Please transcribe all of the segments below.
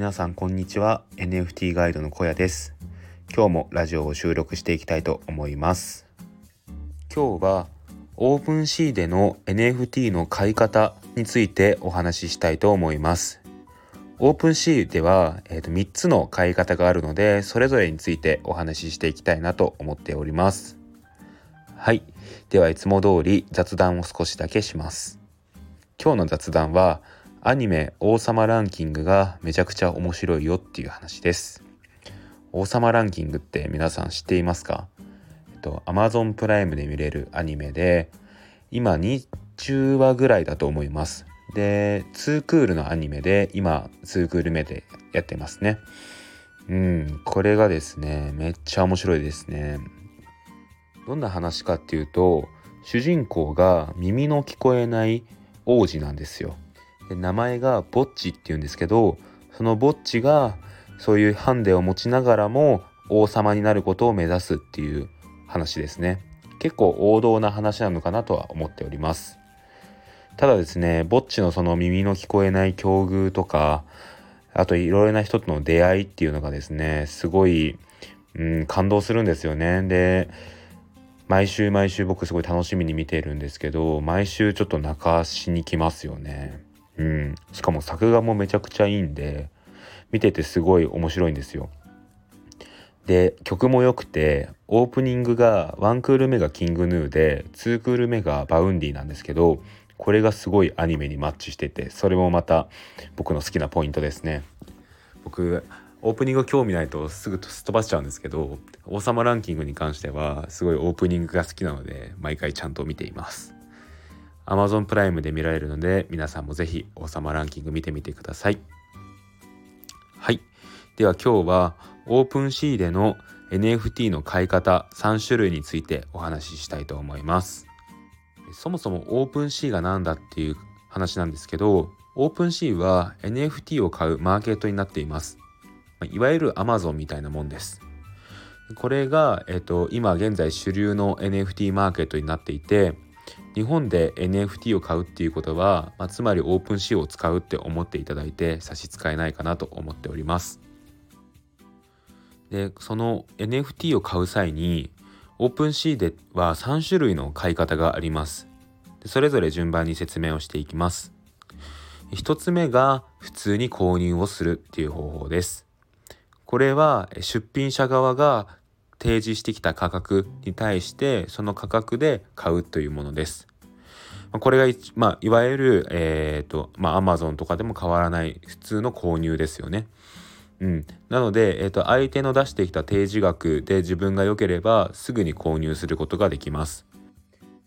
皆さんこんにちは。NFT ガイドの小屋です。今日もラジオを収録していきたいと思います。今日は OpenSea での NFT の買い方についてお話ししたいと思います。 OpenSea では、えー、と3つの買い方があるのでそれぞれについてお話ししていきたいなと思っております。はい。ではいつも通り雑談を少しだけします。今日の雑談はアニメ王様ランキングがめちゃくちゃ面白いよっていう話です。王様ランキングって皆さん知っていますか？えっと Amazon プライムで見れるアニメで今20話ぐらいだと思います。で2クールのアニメで今2クール目でやってますね。うんこれがですねめっちゃ面白いですね。どんな話かっていうと主人公が耳の聞こえない王子なんですよ。名前がボッチっていうんですけどそのボッチがそういうハンデを持ちながらも王様になることを目指すっていう話ですね。結構王道な話なのかなとは思っております。ただですねぼっちのその耳の聞こえない境遇とかあといろいろな人との出会いっていうのがですねすごい、うん、感動するんですよね。で毎週毎週僕すごい楽しみに見ているんですけど毎週ちょっと泣かしに来ますよね。うん。しかも作画もめちゃくちゃいいんで見ててすごい面白いんですよ。で曲も良くてオープニングが1クール目が King Gnu で2クール目が Vaundy なんですけどこれがすごいアニメにマッチしててそれもまた僕の好きなポイントですね。僕オープニング興味ないとすぐすっ飛ばしちゃうんですけど王様ランキングに関してはすごいオープニングが好きなので毎回ちゃんと見ています。Amazon プライムで見られるので皆さんもぜひ王様ランキング見てみてください。はい。では今日は OpenSea での NFT の買い方3種類についてお話ししたいと思います。そもそも OpenSea が何だっていう話なんですけどオープンシーは NFT を買うマーケットになっています。いわゆる Amazon みたいなもんです。これが、えっと、今現在主流の NFT マーケットになっていて日本で NFT を買うっていうことは、まあ、つまり OpenSea を使うって思っていただいて差し支えないかなと思っております。でその NFT を買う際に OpenSea では3種類の買い方があります。でそれぞれ順番に説明をしていきます。1つ目が普通に購入をするっていう方法です。これは出品者側が提示してきた価格に対してその価格で買うというものです。これが、まあ、いわゆる、えっ、ー、と、まあ、Amazon とかでも変わらない普通の購入ですよね。うん。なので、えっ、ー、と、相手の出してきた提示額で自分が良ければすぐに購入することができます。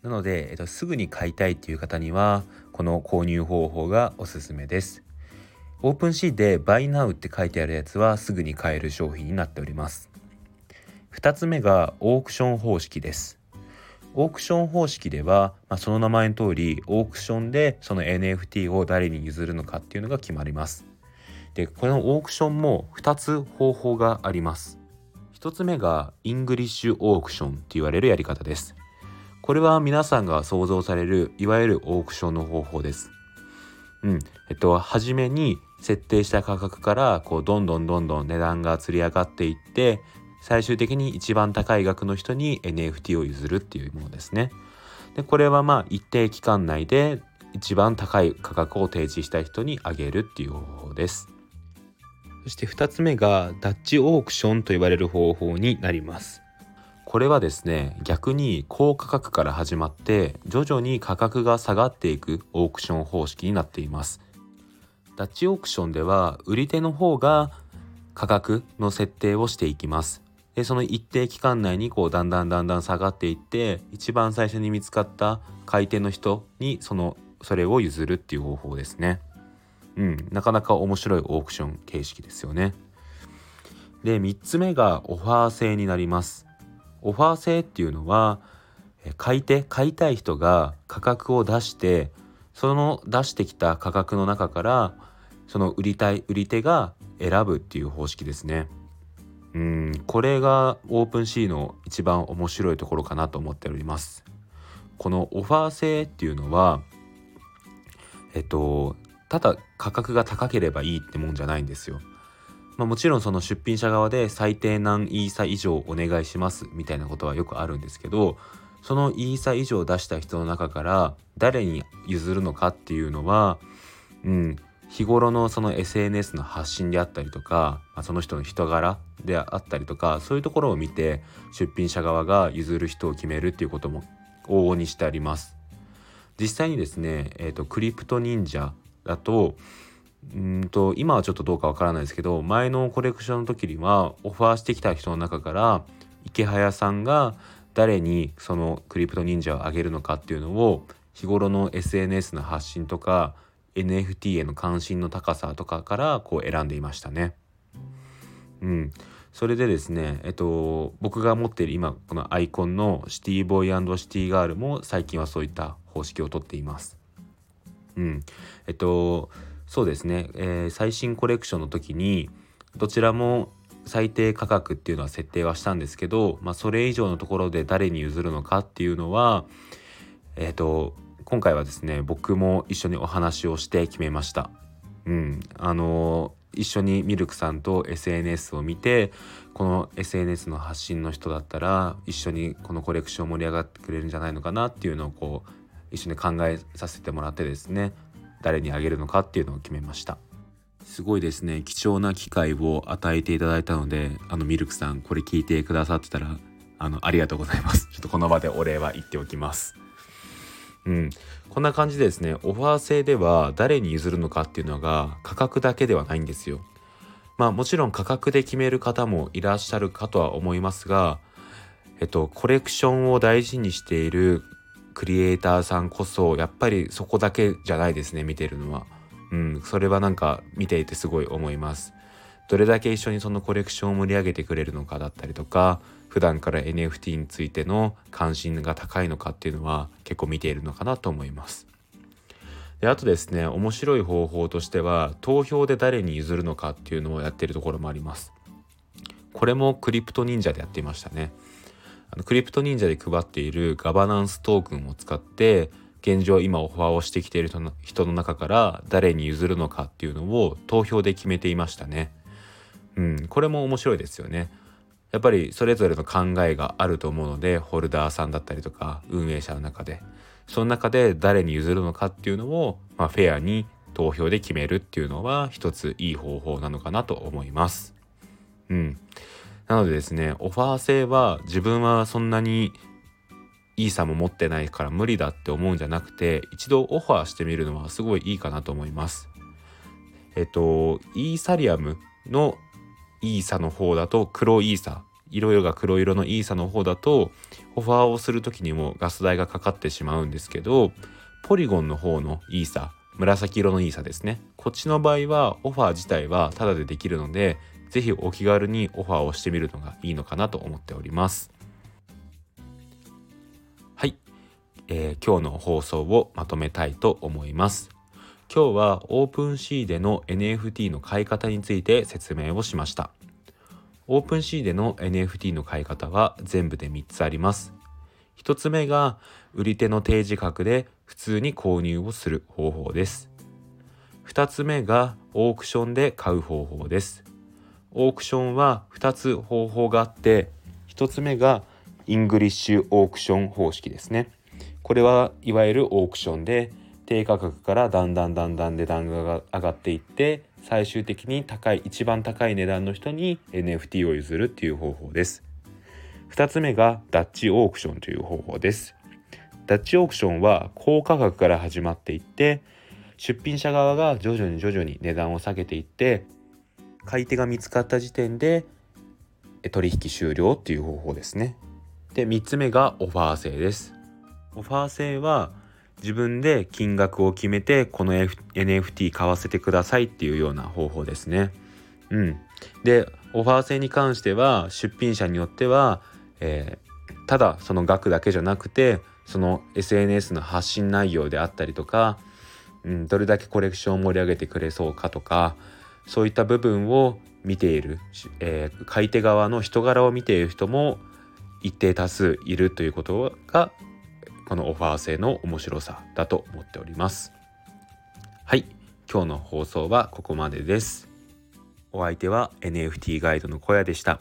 なので、えっ、ー、と、すぐに買いたいっていう方には、この購入方法がおすすめです。オープンシーで Buy Now って書いてあるやつはすぐに買える商品になっております。2つ目がオークション方式です。オークション方式では、まあ、その名前の通りオークションでその NFT を誰に譲るのかっていうのが決まります。でこのオークションも2つ方法があります。1つ目が English auction って言われるやり方です。これは皆さんが想像されるいわゆるオークションの方法です。うん。えっと、初めに設定した価格からこうどんどんどんどん値段が釣り上がっていって最終的に一番高い額の人に NFT を譲るっていうものですね。でこれはまあ一定期間内で一番高い価格を提示した人にあげるっていう方法です。そして2つ目がダッチオークションと言われる方法になります。これはですね逆に高価格から始まって徐々に価格が下がっていくオークション方式になっています。ダッチオークションでは売り手の方が価格の設定をしていきます。でその一定期間内にこうだんだんだんだん下がっていって一番最初に見つかった買い手の人にそのそれを譲るっていう方法ですね。うん、なかなか面白いオークション形式ですよね。で3つ目がオファー制になります。オファー制っていうのは買い手買いたい人が価格を出してその出してきた価格の中からその売りたい売り手が選ぶっていう方式ですね。うん。これがオープンシーの一番面白いところかなと思っております。このオファー制っていうのはえっとただ価格が高ければいいってもんじゃないんですよ。まあ、もちろんその出品者側で最低何イーサ以上お願いしますみたいなことはよくあるんですけどそのイーサ以上出した人の中から誰に譲るのかっていうのは、うん、日頃のその SNS の発信であったりとか、まあ、その人の人柄であったりとかそういうところを見て出品者側が譲る人を決めるっていうことも往々にしてあります。実際にですね、えーと、クリプト忍者だとうんと今はちょっとどうかわからないですけど前のコレクションの時にはオファーしてきた人の中から池早さんが誰にそのクリプト忍者をあげるのかっていうのを日頃の SNS の発信とか NFT への関心の高さとかからこう選んでいましたね。うん、それでですね、えっと、僕が持っている今このアイコンのシティボーイシティガールも最近はそういった方式をとっています。うん、えっとそうですね、えー、最新コレクションの時にどちらも最低価格っていうのは設定はしたんですけど、まあ、それ以上のところで誰に譲るのかっていうのはえっと今回はですね僕も一緒にお話をして決めました。うん、あの一緒にミルクさんと SNS を見てこの SNS の発信の人だったら一緒にこのコレクション盛り上がってくれるんじゃないのかなっていうのをこう一緒に考えさせてもらってですね誰にあげるのかっていうのを決めました。すごいですね。貴重な機会を与えていただいたのであのミルクさんこれ聞いてくださってたらあのありがとうございます。ちょっとこの場でお礼は言っておきます。うん、こんな感じでですねオファー制では誰に譲るのかっていうのが価格だけではないんですよ。まあもちろん価格で決める方もいらっしゃるかとは思いますが、えっと、コレクションを大事にしているクリエイターさんこそやっぱりそこだけじゃないですね見てるのは。うん、それはなんか見ていてすごい思います。どれだけ一緒にそのコレクションを盛り上げてくれるのかだったりとか普段から NFT についての関心が高いのかっていうのは結構見ているのかなと思います。であとですね面白い方法としては投票で誰に譲るのかっていうのをやってるところもあります。これもクリプト忍者でやっていましたね。あのクリプト忍者で配っているガバナンストークンを使って現状今オファーをしてきている人の中から誰に譲るのかっていうのを投票で決めていましたね。うん、これも面白いですよね。やっぱりそれぞれの考えがあると思うのでホルダーさんだったりとか運営者の中でその中で誰に譲るのかっていうのを、まあ、フェアに投票で決めるっていうのは一ついい方法なのかなと思います。うん。なのでですね、オファー制は自分はそんなにいい差も持ってないから無理だって思うんじゃなくて、一度オファーしてみるのはすごいいいかなと思います。えっと、イーサリアムのイーサの方だと黒イーサ色々が黒色のイーサの方だとオファーをする時にもガス代がかかってしまうんですけどポリゴンの方のイーサ紫色のイーサですね。こっちの場合はオファー自体はタダでできるので是非お気軽にオファーをしてみるのがいいのかなと思っております。はい、えー、今日の放送をまとめたいと思います。今日は OpenSea での NFT の買い方について説明をしました。 OpenSea での NFT の買い方は全部で3つあります。1つ目が売り手の提示額で普通に購入をする方法です。2つ目がオークションで買う方法です。オークションは2つ方法があって1つ目が English auction 方式ですね。これはいわゆるオークションで低価格からだんだんだんだん値段が上がっていって最終的に高い一番高い値段の人に NFT を譲るっていう方法です。2つ目がダッチオークションという方法です。ダッチオークションは高価格から始まっていって出品者側が徐々に徐々に値段を下げていって買い手が見つかった時点で取引終了っていう方法ですね。で3つ目がオファー制です。オファー制は自分で金額を決めてこの、F、NFT 買わせてくださいっていうような方法ですね。うん、でオファー制に関しては出品者によっては、えー、ただその額だけじゃなくてその SNS の発信内容であったりとか、うん、どれだけコレクションを盛り上げてくれそうかとかそういった部分を見ている、えー、買い手側の人柄を見ている人も一定多数いるということがこのオファー制の面白さだと思っておりますはい今日の放送はここまでですお相手は NFT ガイドの小屋でした。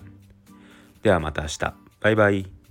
ではまた明日。バイバイ。